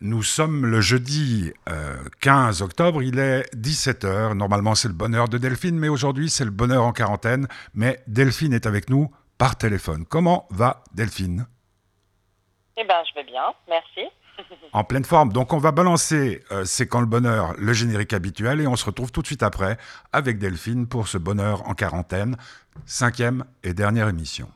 Nous sommes le jeudi 15 octobre, il est 17h. Normalement, c'est le bonheur de Delphine, mais aujourd'hui, c'est le bonheur en quarantaine. Mais Delphine est avec nous par téléphone. Comment va Delphine? Eh bien, je vais bien, merci. en pleine forme. Donc, on va balancer C'est quand le bonheur, le générique habituel, et on se retrouve tout de suite après avec Delphine pour ce bonheur en quarantaine, cinquième et dernière émission.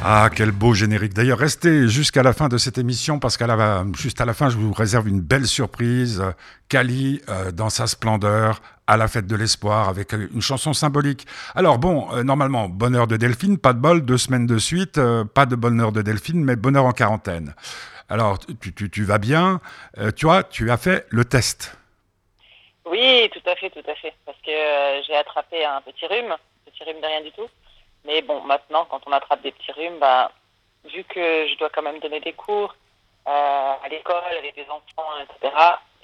Ah, quel beau générique. D'ailleurs, restez jusqu'à la fin de cette émission parce qu'à la, juste à la fin, je vous réserve une belle surprise. Kali, euh, dans sa splendeur, à la fête de l'espoir, avec euh, une chanson symbolique. Alors bon, euh, normalement, bonheur de Delphine, pas de bol, deux semaines de suite, pas de bonheur de Delphine, mais bonheur en quarantaine. Alors, tu vas bien. tu vois, tu as fait le test. Oui, tout à fait, tout à fait. Parce que j'ai attrapé un petit rhume, petit rhume de rien du tout. Mais bon, maintenant, quand on attrape des petits rhumes, bah, vu que je dois quand même donner des cours euh, à l'école avec des enfants, etc.,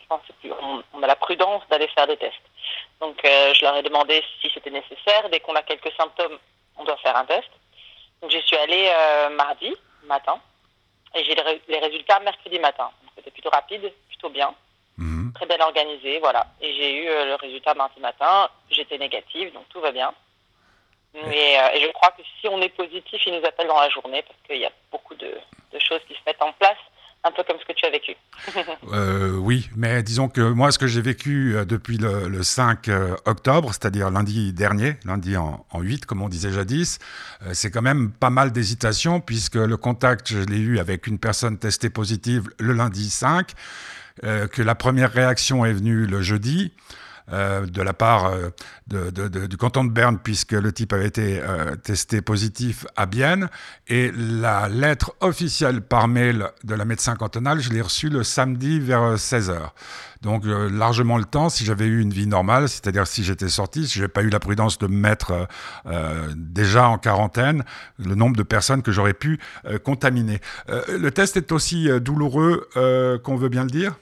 je pense qu'on on a la prudence d'aller faire des tests. Donc, euh, je leur ai demandé si c'était nécessaire. Dès qu'on a quelques symptômes, on doit faire un test. Donc, j'y suis allée euh, mardi matin et j'ai les, résultats mercredi matin. C'était plutôt rapide, plutôt bien, mhm. très bien organisé, voilà. Et j'ai eu le résultat mardi matin. J'étais négative, donc tout va bien. Mais euh, je crois que si on est positif, ils nous appellent dans la journée parce qu'il y a beaucoup de, choses qui se mettent en place, un peu comme ce que tu as vécu. euh, oui, mais disons que moi, ce que j'ai vécu euh, depuis le, 5 euh, octobre, c'est-à-dire lundi dernier, lundi en, en, 8, comme on disait jadis, c'est quand même pas mal d'hésitation puisque le contact, je l'ai eu avec une personne testée positive le lundi 5, que la première réaction est venue le jeudi. Euh, de la part euh, du canton de Berne, puisque le type avait été euh, testé positif à Bienne. Et la lettre officielle par mail de la médecin cantonale, je l'ai reçue le samedi vers 16h. Donc largement le temps, si j'avais eu une vie normale, c'est-à-dire si j'étais sorti, si n'avais pas eu la prudence de me mettre déjà en quarantaine, le nombre de personnes que j'aurais pu contaminer. le test est aussi douloureux qu'on veut bien le dire?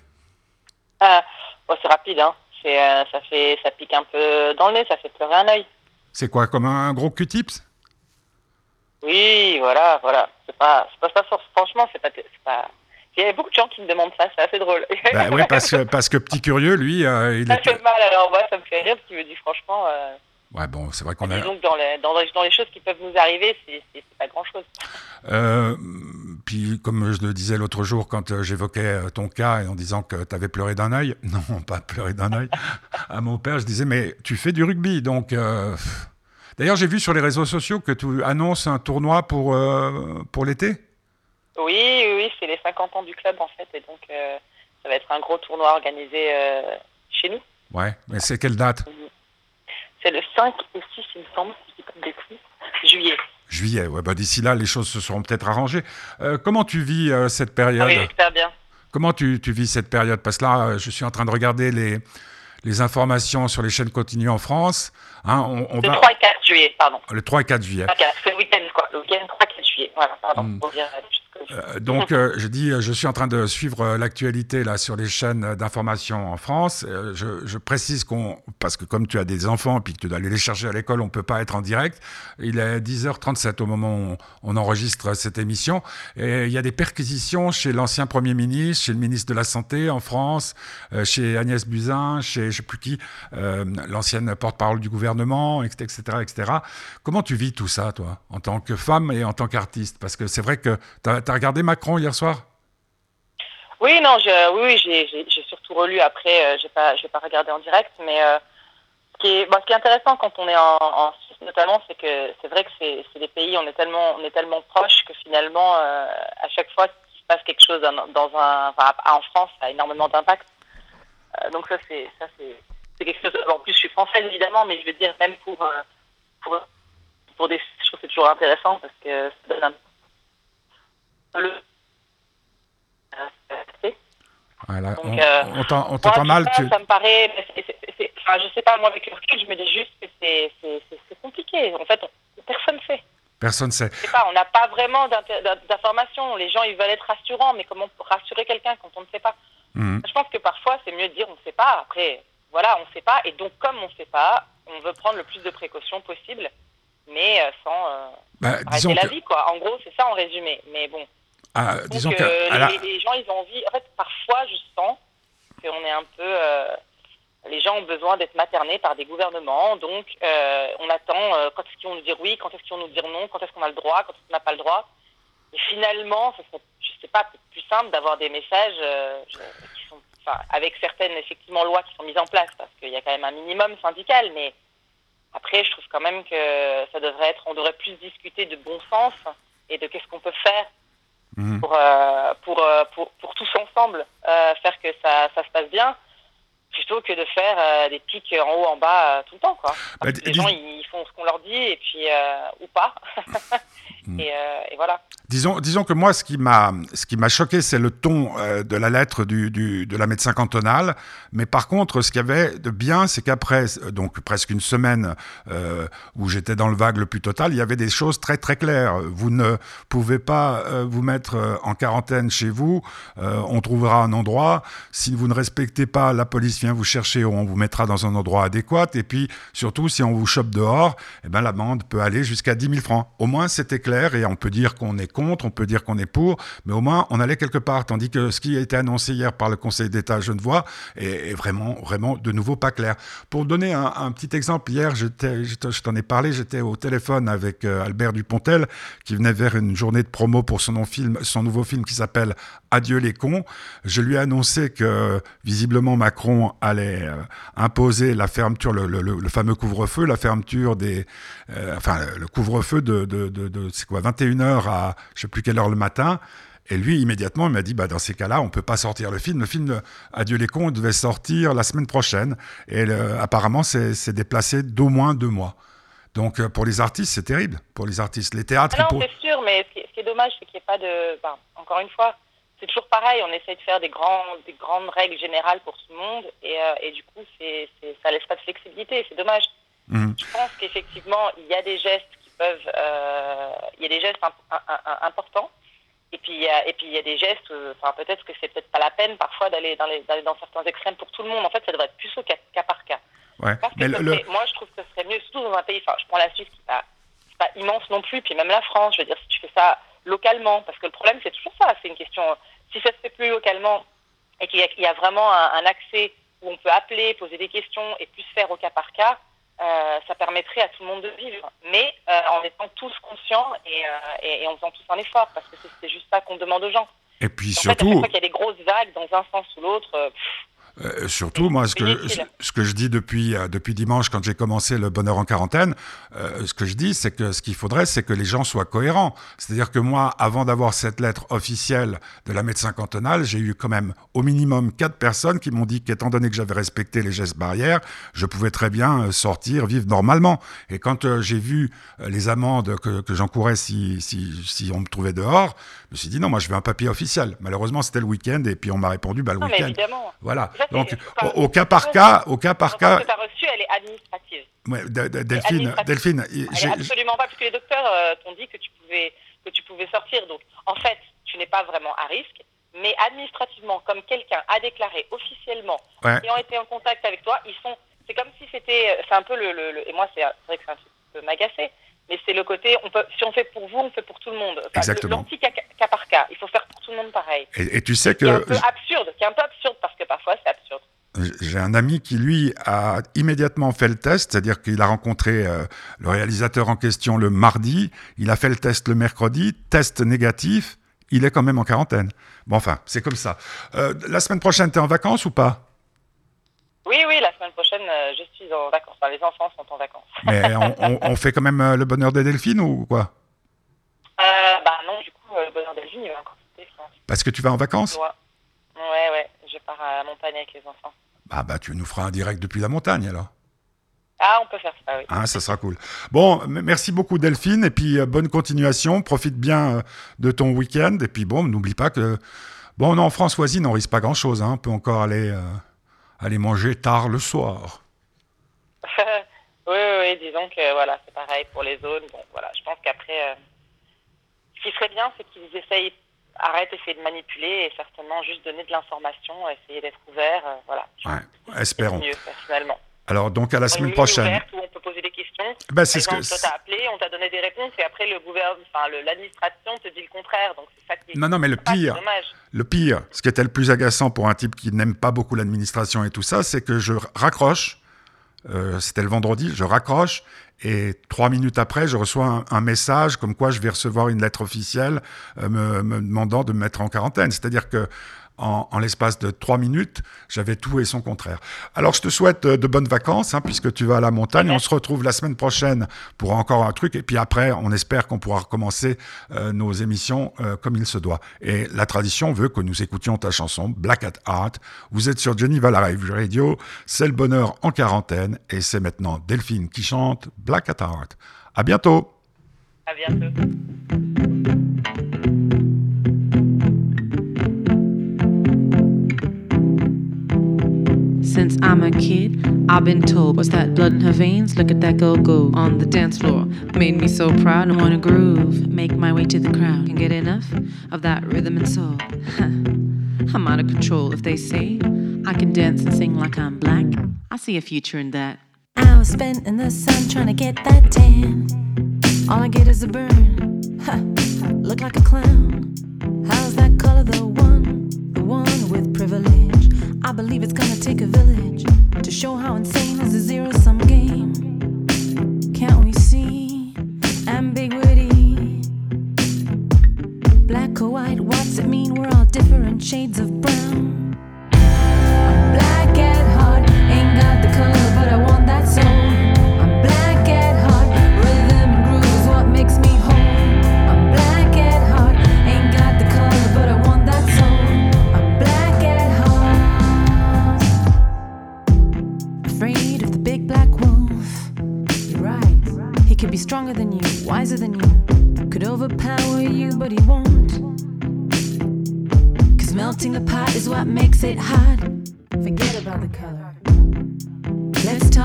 C'est rapide, hein euh, ça fait, ça pique un peu dans le nez, ça fait pleurer un œil. C'est quoi, comme un gros Q-tips? Oui, voilà, voilà. C'est pas, pas ça, franchement, c'est pas, pas... Il y a beaucoup de gens qui me demandent ça, c'est assez drôle. Bah oui, parce que, parce que petit curieux, lui, euh, il ça fait mal, alors moi, ça me fait rire, parce qu'il me dit franchement... Euh, ouais, bon, c'est vrai qu'on a... Donc, dans les, dans, dans les choses qui peuvent nous arriver, c'est pas grand-chose. Euh, puis, comme je le disais l'autre jour, quand euh, j'évoquais euh, ton cas en disant que tu avais pleuré d'un œil, non, pas pleuré d'un œil, à mon père, je disais, mais tu fais du rugby, donc. D'ailleurs, j'ai vu sur les réseaux sociaux que tu annonces un tournoi pour, pour l'été. Oui, oui, c'est les 50 ans du club en fait, et donc ça va être un gros tournoi organisé chez nous. Ouais, mais c'est quelle date? C'est le 5 et 6, il me semble, si je dis pas juillet. Juillet, ouais, bah d'ici là, les choses se seront peut-être arrangées. Euh, comment tu vis euh, cette période Oui, j'espère bien. Comment tu, tu, vis cette période? Parce que là, euh, je suis en train de regarder les, les informations sur les chaînes continues en France. Hein, on, on le 3 et 4 juillet, pardon. Le 3 et 4 juillet. C'est le week-end, quoi. Le week-end 3 et 4 juillet. Voilà, pardon. Hmm. Euh, donc, euh, je dis, je suis en train de suivre euh, l'actualité là sur les chaînes d'information en France. Je, précise qu'on, parce que comme tu as des enfants puis que tu dois aller les chercher à l'école, on peut pas être en direct. Il est 10h37 au moment où on, enregistre cette émission. Et il y a des perquisitions chez l'ancien Premier ministre, chez le ministre de la Santé en France, chez Agnès Buzyn, chez je sais plus qui, l'ancienne porte-parole du gouvernement, etc., etc. Comment tu vis tout ça, toi, en tant que femme et en tant qu'artiste? Parce que c'est vrai que tu as T'as Macron hier soir? Oui, non, j'ai surtout relu après. Euh, j'ai pas, regardé en direct, mais euh, ce, qui est, intéressant quand on est en, Suisse notamment, c'est que c'est vrai que c'est des pays, on est tellement, on est tellement proches que finalement, euh, à chaque fois qu'il se passe quelque chose dans, un, en France, ça a énormément d'impact. donc ça, c'est, ça c'est, quelque chose. En plus, je suis française évidemment, mais je veux dire même pour, pour, pour des, je trouve c'est toujours intéressant parce que un voilà, on, euh, t'entend mal. Ça, ça me paraît. enfin, je sais pas, moi, avec le recul, je me dis juste que c'est compliqué. En fait, personne ne sait. Personne ne sait. Pas, on n'a pas vraiment d'informations. Les gens, ils veulent être rassurants, mais comment rassurer quelqu'un quand on ne sait pas? Mhm. Je pense que parfois, c'est mieux de dire on ne sait pas. Après, voilà, on ne sait pas. Et donc, comme on ne sait pas, on veut prendre le plus de précautions possible, mais sans bah, arrêter la vie, quoi. En gros, c'est ça en résumé. Mais bon. Ah, disons que les, les, gens, ils ont envie. En fait, parfois, je sens qu'on est un peu les gens ont besoin d'être maternés par des gouvernements, donc euh, on attend euh, quand est-ce qu'ils vont nous dire oui, quand est-ce qu'ils vont nous dire non, quand est-ce qu'on a le droit, quand est-ce qu'on n'a pas le droit. Et finalement, ce serait, je sais pas, plus simple d'avoir des messages euh, qui sont, enfin, avec certaines effectivement lois qui sont mises en place, parce qu'il y a quand même un minimum syndical, mais après, je trouve quand même que ça devrait être, on devrait plus discuter de bon sens et de qu'est-ce qu'on peut faire mmh. pour, pour, pour, pour, tous ensemble faire que ça, ça se passe bien plutôt que de faire euh, des pics en haut, en bas euh, tout le temps. Quoi. Bah, les gens, ils font ce qu'on leur dit, et puis, euh, ou pas. Hmm. et, voilà. Disons, que moi, ce qui m'a, choqué, c'est le ton de la lettre du, de la médecin cantonale. Mais par contre, ce qu'il y avait de bien, c'est qu'après, donc presque une semaine où j'étais dans le vague le plus total, il y avait des choses très très claires. Vous ne pouvez pas vous mettre en quarantaine chez vous. on trouvera un endroit. Si vous ne respectez pas la police vient vous chercher, on vous mettra dans un endroit adéquat. Et puis, surtout, si on vous chope dehors, eh ben, l'amende peut aller jusqu'à 10 000 francs. Au moins, c'était clair et on peut dire qu'on est on peut dire qu'on est pour, mais au moins, on allait quelque part. Tandis que ce qui a été annoncé hier par le Conseil d'État Genevois est, est vraiment, vraiment de nouveau pas clair. Pour donner un, petit exemple, hier, je t'en ai parlé, j'étais au téléphone avec euh, Albert Dupontel qui venait vers une journée de promo pour son, film, son nouveau film qui s'appelle Adieu les cons. Je lui ai annoncé que visiblement Macron allait euh, imposer la fermeture, le, fameux couvre-feu, la fermeture des, euh, enfin le couvre-feu de, de, c'est quoi, 21h à je sais plus quelle heure le matin. Et lui, immédiatement, il m'a dit, bah, dans ces cas-là, on peut pas sortir le film. Le film Adieu les cons devait sortir la semaine prochaine. Et apparemment, c'est déplacé d'au moins deux mois. Donc, euh, pour les artistes, c'est terrible. Pour les artistes, les théâtres. Non, c'est sûr, mais ce qui, est, dommage, c'est qu'il n'y ait pas de. encore une fois, c'est toujours pareil, on essaie de faire des, grands, des grandes règles générales pour tout le monde et, euh, et du coup, c'est, c'est, ça laisse pas de flexibilité, c'est dommage. Mmh. Je pense qu'effectivement, il y a des gestes qui peuvent, euh, il y a des gestes importants et puis, il y a, et puis il y a des gestes, euh, enfin peut-être que c'est peut-être pas la peine parfois d'aller dans, dans certains extrêmes pour tout le monde. En fait, ça devrait être plus au cas, par cas. Ouais. Parce que moi, je trouve que ce serait mieux, surtout dans un pays, enfin je prends la Suisse qui n'est pas, pas immense non plus, puis même la France, je veux dire, si tu fais ça localement, parce que le problème c'est toujours ça, c'est une question si ça se fait plus localement et qu'il y, a vraiment un, accès où on peut appeler, poser des questions et plus faire au cas par cas, euh, ça permettrait à tout le monde de vivre. Mais euh, en étant tous conscients euh, et, en faisant tous un effort, parce que c'est juste ça qu'on demande aux gens. Et puis surtout. Fait, à fois qu'il y a des grosses vagues dans un sens ou l'autre. Euh, surtout, moi, ce que, ce que je dis depuis, euh, depuis dimanche, quand j'ai commencé le bonheur en quarantaine, euh, ce que je dis, c'est que ce qu'il faudrait, c'est que les gens soient cohérents. C'est-à-dire que moi, avant d'avoir cette lettre officielle de la médecin cantonale, j'ai eu quand même au minimum quatre personnes qui m'ont dit qu'étant donné que j'avais respecté les gestes barrières, je pouvais très bien sortir, vivre normalement. Et quand j'ai vu les amendes que, que j'encourais si, si, si on me trouvait dehors, je me suis dit non, moi je veux un papier officiel. Malheureusement, c'était le week-end et puis on m'a répondu bah, le week-end. Voilà. Donc, au, cas par cas, au cas par cas. que tu as reçue, elle est administrative. Ouais, Delphine, Delphine. Elle est absolument pas, parce que les docteurs euh, t'ont dit que tu, pouvais, que tu pouvais sortir. Donc, en fait, tu n'es pas vraiment à risque. Mais administrativement, comme quelqu'un a déclaré officiellement et ont été en contact avec toi, ils sont. C'est comme si c'était. C'est un peu le, le, Et moi, c'est vrai que c'est un peu m'agacer. Mais c'est le côté, on peut, si on fait pour vous, on fait pour tout le monde. Exactement. L'anti-cas par cas. Il faut faire pour tout le monde pareil. Et, et tu sais que. C'est un peu absurde. C'est un peu absurde parce que parfois c'est absurde. J'ai un ami qui, lui, a immédiatement fait le test, c'est-à-dire qu'il a rencontré euh, le réalisateur en question le mardi, il a fait le test le mercredi, test négatif, il est quand même en quarantaine. Bon, enfin, c'est comme ça. Euh, la semaine prochaine, tu es en vacances ou pas Oui, oui, la semaine prochaine, euh, je suis en vacances. Enfin, les enfants sont en vacances. Mais on, fait quand même le bonheur des Delphines ou quoi? Bah non, du coup, le bonheur des Delphines, il va encore Parce que tu vas en vacances? Ouais, ouais, je pars à la montagne avec les enfants. Ah bah tu nous feras un direct depuis la montagne alors. Ah, on peut faire ça, oui. Ah, ça sera cool. Bon, merci beaucoup Delphine, et puis euh, bonne continuation. Profite bien euh, de ton week-end, et puis bon, n'oublie pas que... Bon, on est en France voisine, on risque pas grand-chose, hein. on peut encore aller, euh, aller manger tard le soir. oui, oui, disons que voilà, c'est pareil pour les zones. Bon, voilà, je pense qu'après, ce qui serait bien, c'est qu'ils essayent arrête d'essayer de manipuler et certainement juste donner de l'information, essayer d'être ouvert. voilà. Ouais, espérons. mieux, personnellement. Alors, donc, à la semaine prochaine. Ouverte où on peut poser des questions. Ben, c'est ce que. Et après, le gouvernement, enfin, l'administration te dit le contraire. Donc, c'est ça qui Non, non, mais le pire. Le pire, ce qui était le plus agaçant pour un type qui n'aime pas beaucoup l'administration et tout ça, c'est que je raccroche. Euh, c'était le vendredi, je raccroche et trois minutes après, je reçois un, message comme quoi je vais recevoir une lettre officielle euh, me, me, demandant de me mettre en quarantaine. C'est-à-dire que en, l'espace de trois minutes, j'avais tout et son contraire. Alors, je te souhaite euh, de bonnes vacances, hein, puisque tu vas à la montagne. On se retrouve la semaine prochaine pour encore un truc. Et puis après, on espère qu'on pourra recommencer euh, nos émissions euh, comme il se doit. Et la tradition veut que nous écoutions ta chanson, Black at Heart. Vous êtes sur Jenny Live Radio. C'est le bonheur en quarantaine. Et c'est maintenant Delphine qui chante Black at Heart. À bientôt. À bientôt. Since I'm a kid, I've been told, What's that blood in her veins? Look at that girl go on the dance floor. Made me so proud and wanna groove. Make my way to the crowd. Can get enough of that rhythm and soul. I'm out of control if they say I can dance and sing like I'm black. I see a future in that. I was spent in the sun trying to get that tan. All I get is a burn. Look like a clown. How's that color the With privilege. I believe it's gonna take a village to show how insane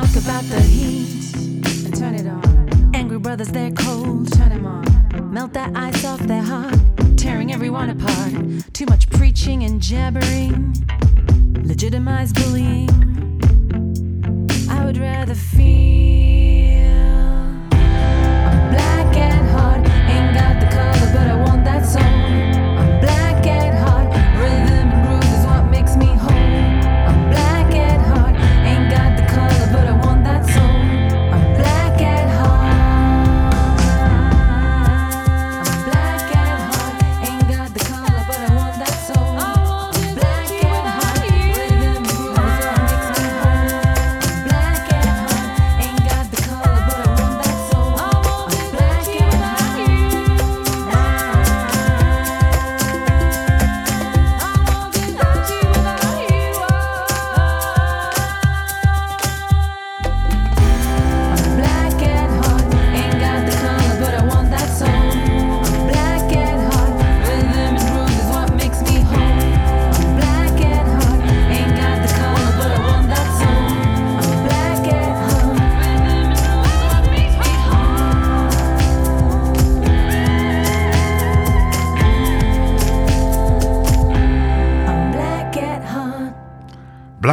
talk about the heat and turn it on. Angry brothers, they're cold, turn them on. Melt that ice off their heart, tearing everyone apart. Too much preaching and jabbering, legitimize bullying. I would rather feel.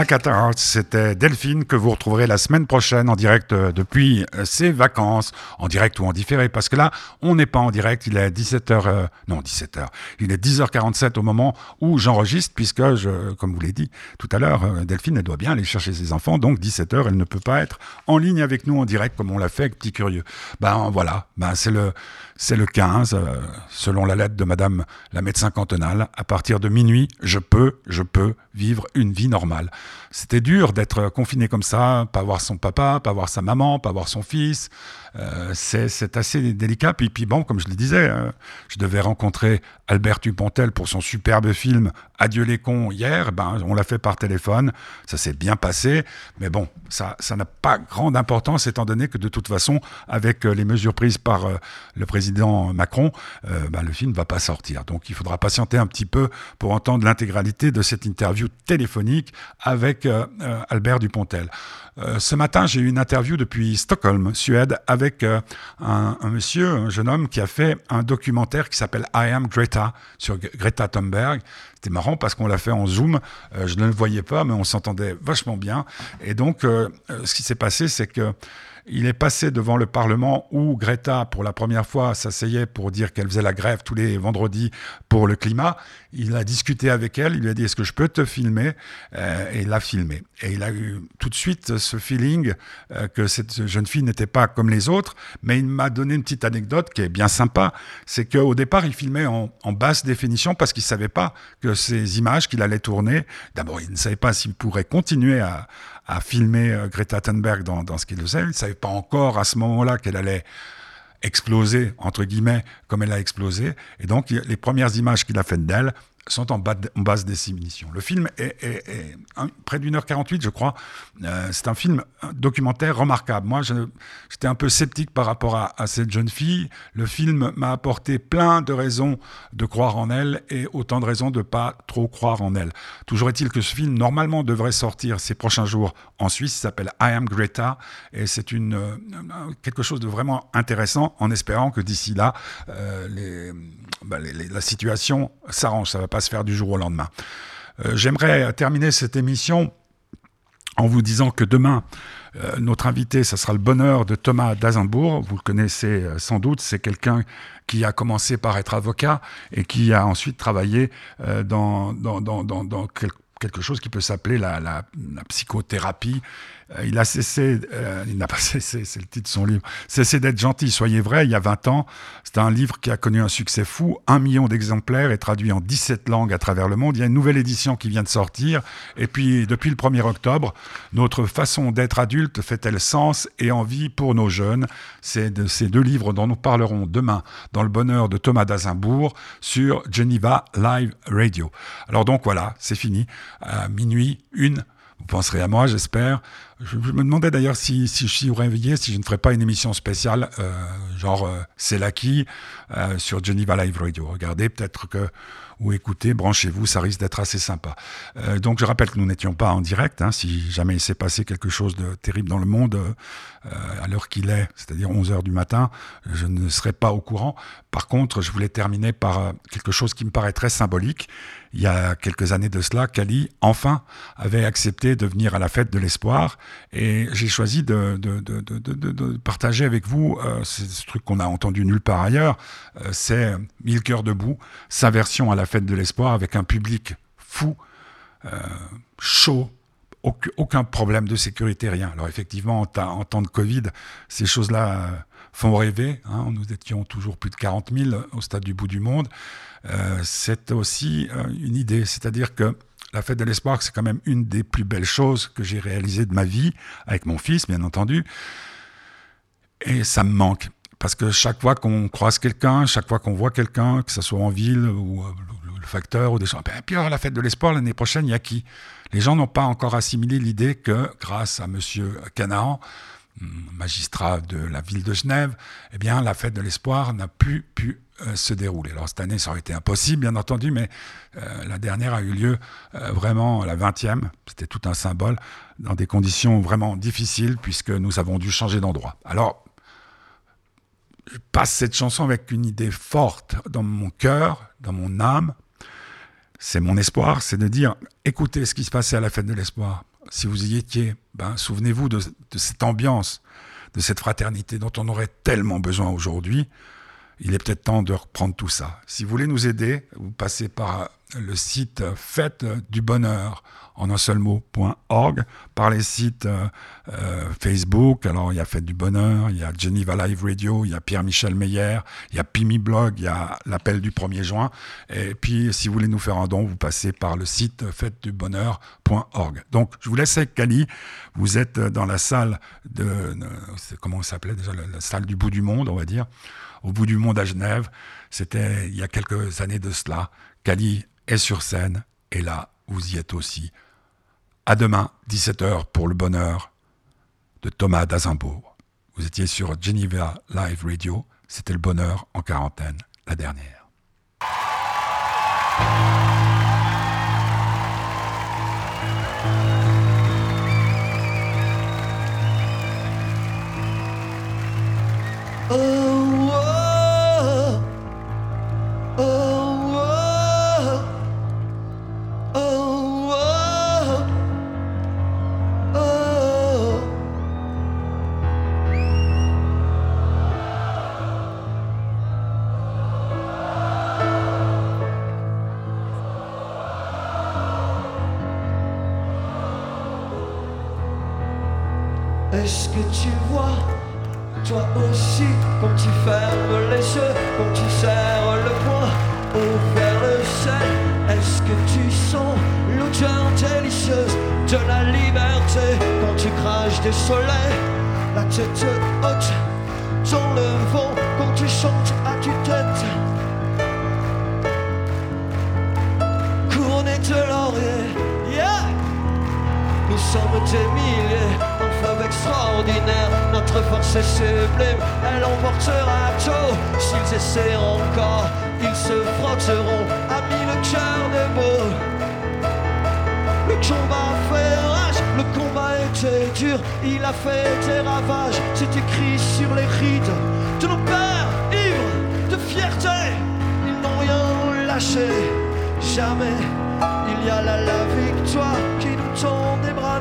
back got the c'était Delphine que vous retrouverez la semaine prochaine en direct euh, depuis euh, ses vacances, en direct ou en différé, parce que là, on n'est pas en direct, il est 17h, euh, non 17h, il est 10h47 au moment où j'enregistre, puisque, je, comme vous l'ai dit tout à l'heure, Delphine, elle doit bien aller chercher ses enfants, donc 17h, elle ne peut pas être en ligne avec nous en direct comme on l'a fait avec Petit Curieux. Ben voilà, ben c'est le, c'est le 15, selon la lettre de Madame la médecin cantonale, à partir de minuit, je peux, je peux vivre une vie normale. C'était dur d'être confiné comme ça, pas voir son papa, pas voir sa maman, pas voir son fils. Euh, c'est assez délicat. Puis, puis bon, comme je le disais, euh, je devais rencontrer Albert Dupontel pour son superbe film Adieu les cons hier. Ben, on l'a fait par téléphone. Ça s'est bien passé. Mais bon, ça n'a pas grande importance étant donné que de toute façon, avec euh, les mesures prises par le président Macron, ben, le film ne va pas sortir. Donc il faudra patienter un petit peu pour entendre l'intégralité de cette interview téléphonique avec Albert Dupontel. ce matin, j'ai eu une interview depuis Stockholm, Suède, avec un, un, monsieur, un jeune homme qui a fait un documentaire qui s'appelle I Am Greta sur Greta Thunberg. C'était marrant parce qu'on l'a fait en Zoom. je ne le voyais pas, mais on s'entendait vachement bien. Et donc, ce qui s'est passé, c'est que il est passé devant le Parlement où Greta, pour la première fois, s'asseyait pour dire qu'elle faisait la grève tous les vendredis pour le climat. Il a discuté avec elle, il lui a dit est-ce que je peux te filmer? Euh, Et il l'a filmé. Et il a eu tout de suite ce feeling euh, que cette jeune fille n'était pas comme les autres, mais il m'a donné une petite anecdote qui est bien sympa. C'est qu'au départ, il filmait en, basse définition parce qu'il ne savait pas que ces images qu'il allait tourner, d'abord, il ne savait pas s'il pourrait continuer à, à filmer euh, Greta Thunberg dans, dans ce qu'il faisait. Il ne savait pas encore à ce moment-là qu'elle allait exploser, entre guillemets, comme elle a explosé. Et donc, les premières images qu'il a faites d'elle, sont en, bas en basse. Le film est, près d'une heure 48, je crois. Euh, c'est un film documentaire remarquable. Moi, j'étais un peu sceptique par rapport à, cette jeune fille. Le film m'a apporté plein de raisons de croire en elle et autant de raisons de pas trop croire en elle. Toujours est-il que ce film, normalement, devrait sortir ces prochains jours en Suisse. Il s'appelle I Am Greta et c'est une, euh, quelque chose de vraiment intéressant en espérant que d'ici là, euh, bah, la situation s'arrange. Se faire du jour au lendemain. Euh, j'aimerais terminer cette émission en vous disant que demain, euh, notre invité, ça sera le bonheur de Thomas Dazenbourg. Vous le connaissez euh, sans doute, c'est quelqu'un qui a commencé par être avocat et qui a ensuite travaillé dans, dans, dans, dans, quelque chose qui peut s'appeler la, psychothérapie il a cessé, euh, il n'a pas cessé, c'est le titre de son livre, cessé d'être gentil, soyez vrai, il y a 20 ans. C'est un livre qui a connu un succès fou, un million d'exemplaires et traduit en 17 langues à travers le monde. Il y a une nouvelle édition qui vient de sortir. Et puis, depuis le 1er octobre, notre façon d'être adulte fait-elle sens et envie pour nos jeunes? C'est de ces deux livres dont nous parlerons demain dans le bonheur de Thomas Dazimbourg sur Geneva Live Radio. Alors donc voilà, c'est fini. À minuit, une vous penserez à moi, j'espère. Je, me demandais d'ailleurs si, si je suis réveillé, si je ne ferais pas une émission spéciale, euh, genre euh, C'est la qui euh, sur Geneva Live Radio. Regardez, peut-être que ou écoutez, branchez-vous, ça risque d'être assez sympa. Euh, donc je rappelle que nous n'étions pas en direct, hein, si jamais il s'est passé quelque chose de terrible dans le monde à l'heure qu'il est, c'est-à-dire 11 heures du matin, je ne serai pas au courant. Par contre, je voulais terminer par quelque chose qui me paraît très symbolique. Il y a quelques années de cela, Kali, enfin, avait accepté de venir à la fête de l'espoir et j'ai choisi de, partager avec vous ce truc qu'on a entendu nulle part ailleurs, c'est Mille cœurs debout, sa version à la fête de l'espoir avec un public fou, euh, chaud, aucun problème de sécurité, rien. Alors effectivement, en, temps de Covid, ces choses-là euh, font rêver. Hein. Nous étions toujours plus de 40 000 au stade du bout du monde. Euh, c'est aussi une idée, c'est-à-dire que la fête de l'espoir, c'est quand même une des plus belles choses que j'ai réalisées de ma vie, avec mon fils, bien entendu. Et ça me manque. Parce que chaque fois qu'on croise quelqu'un, chaque fois qu'on voit quelqu'un, que ce soit en ville ou euh, le facteur ou des gens, ben, la fête de l'espoir l'année prochaine, il y a qui? Les gens n'ont pas encore assimilé l'idée que grâce à Monsieur Canaan, magistrat de la ville de Genève, eh bien la fête de l'espoir n'a plus pu euh, se dérouler. Alors cette année, ça aurait été impossible, bien entendu, mais euh, la dernière a eu lieu vraiment la 20e, c'était tout un symbole, dans des conditions vraiment difficiles, puisque nous avons dû changer d'endroit. Alors, je passe cette chanson avec une idée forte dans mon cœur, dans mon âme. C'est mon espoir, c'est de dire, écoutez ce qui se passait à la fête de l'espoir. Si vous y étiez, ben, souvenez-vous de, de cette ambiance, de cette fraternité dont on aurait tellement besoin aujourd'hui. Il est peut-être temps de reprendre tout ça. Si vous voulez nous aider, vous passez par le site Fête du Bonheur en un seul mot.org, par les sites euh, euh, Facebook. Alors, il y a Fête du Bonheur, il y a Geneva Live Radio, il y a Pierre-Michel Meyer, il y a Pimi Blog, il y a l'appel du 1er juin. Et puis, si vous voulez nous faire un don, vous passez par le site fêtedubonheur.org. Donc, je vous laisse avec Kali. Vous êtes dans la salle de. comment ça s'appelait déjà La salle du bout du monde, on va dire. Au bout du monde à Genève. C'était il y a quelques années de cela. Kali est sur scène et là, vous y êtes aussi. À demain, 17h pour le bonheur de Thomas Dazimbourg. Vous étiez sur Geneva Live Radio, c'était le bonheur en quarantaine, la dernière. Oh, que tu vois Toi aussi, quand tu fermes les yeux, quand tu serres le poing, au vers le ciel, est-ce que tu sens l'odeur délicieuse de la liberté quand tu craches des soleils, la tête haute dans le vent quand tu chantes à tu tête Couronné de laurier, yeah! nous sommes des milliers extraordinaire, notre force est sublime, elle emportera tout. S'ils essaient encore, ils se frotteront, amis le cœur de mots. Le combat fait rage, le combat était dur, il a fait des ravages, c'est écrit sur les rides de nos pères ivres de fierté. Ils n'ont rien lâché, jamais. Il y a là la victoire qui nous tend des bras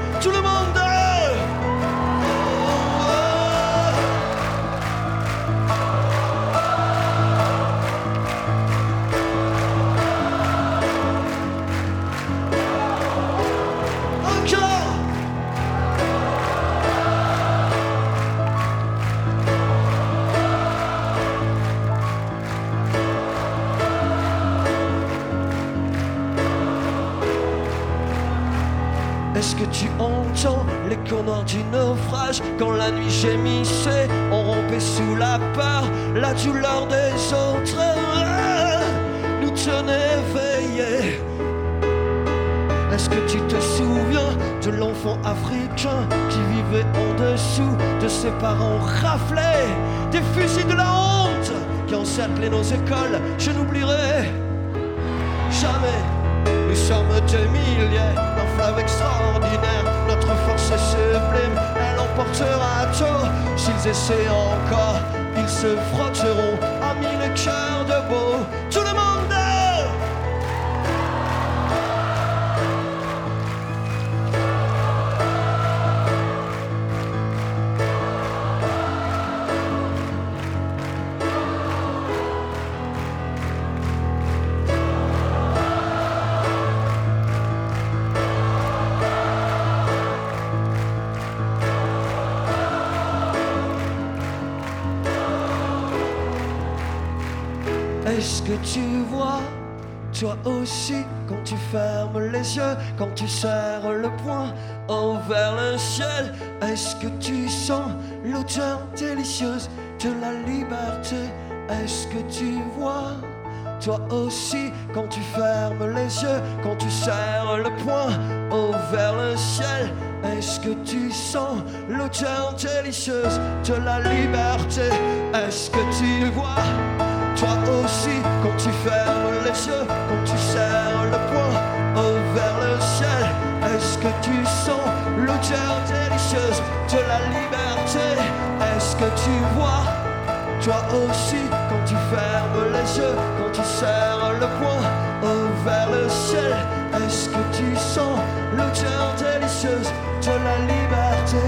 douleur des autres nous tenait éveillés. Est-ce que tu te souviens de l'enfant africain qui vivait en dessous de ses parents raflés? Des fusils de la honte qui encerclaient nos écoles, je n'oublierai jamais. Nous sommes deux milliers, un fleuve extraordinaire notre force est sublime, elle emportera tout. S'ils essaient encore, ils se frotteront à mille cœurs de beau. Le monde tu vois, toi aussi, quand tu fermes les yeux, quand tu serres le poing envers le ciel, est-ce que tu sens l'odeur délicieuse de la liberté? Est-ce que tu vois toi aussi, quand tu fermes les yeux, quand tu serres le poing vers le ciel, est-ce que tu sens l'odeur délicieuse de la liberté? Est-ce que tu vois toi aussi, quand tu fermes les yeux, quand tu serres le poing vers le ciel, est-ce que tu sens l'odeur délicieuse de la liberté? Est-ce que tu vois? Toi aussi, quand tu fermes les yeux, quand tu serres le poing vers le ciel, est-ce que tu sens l'odeur délicieuse de la liberté?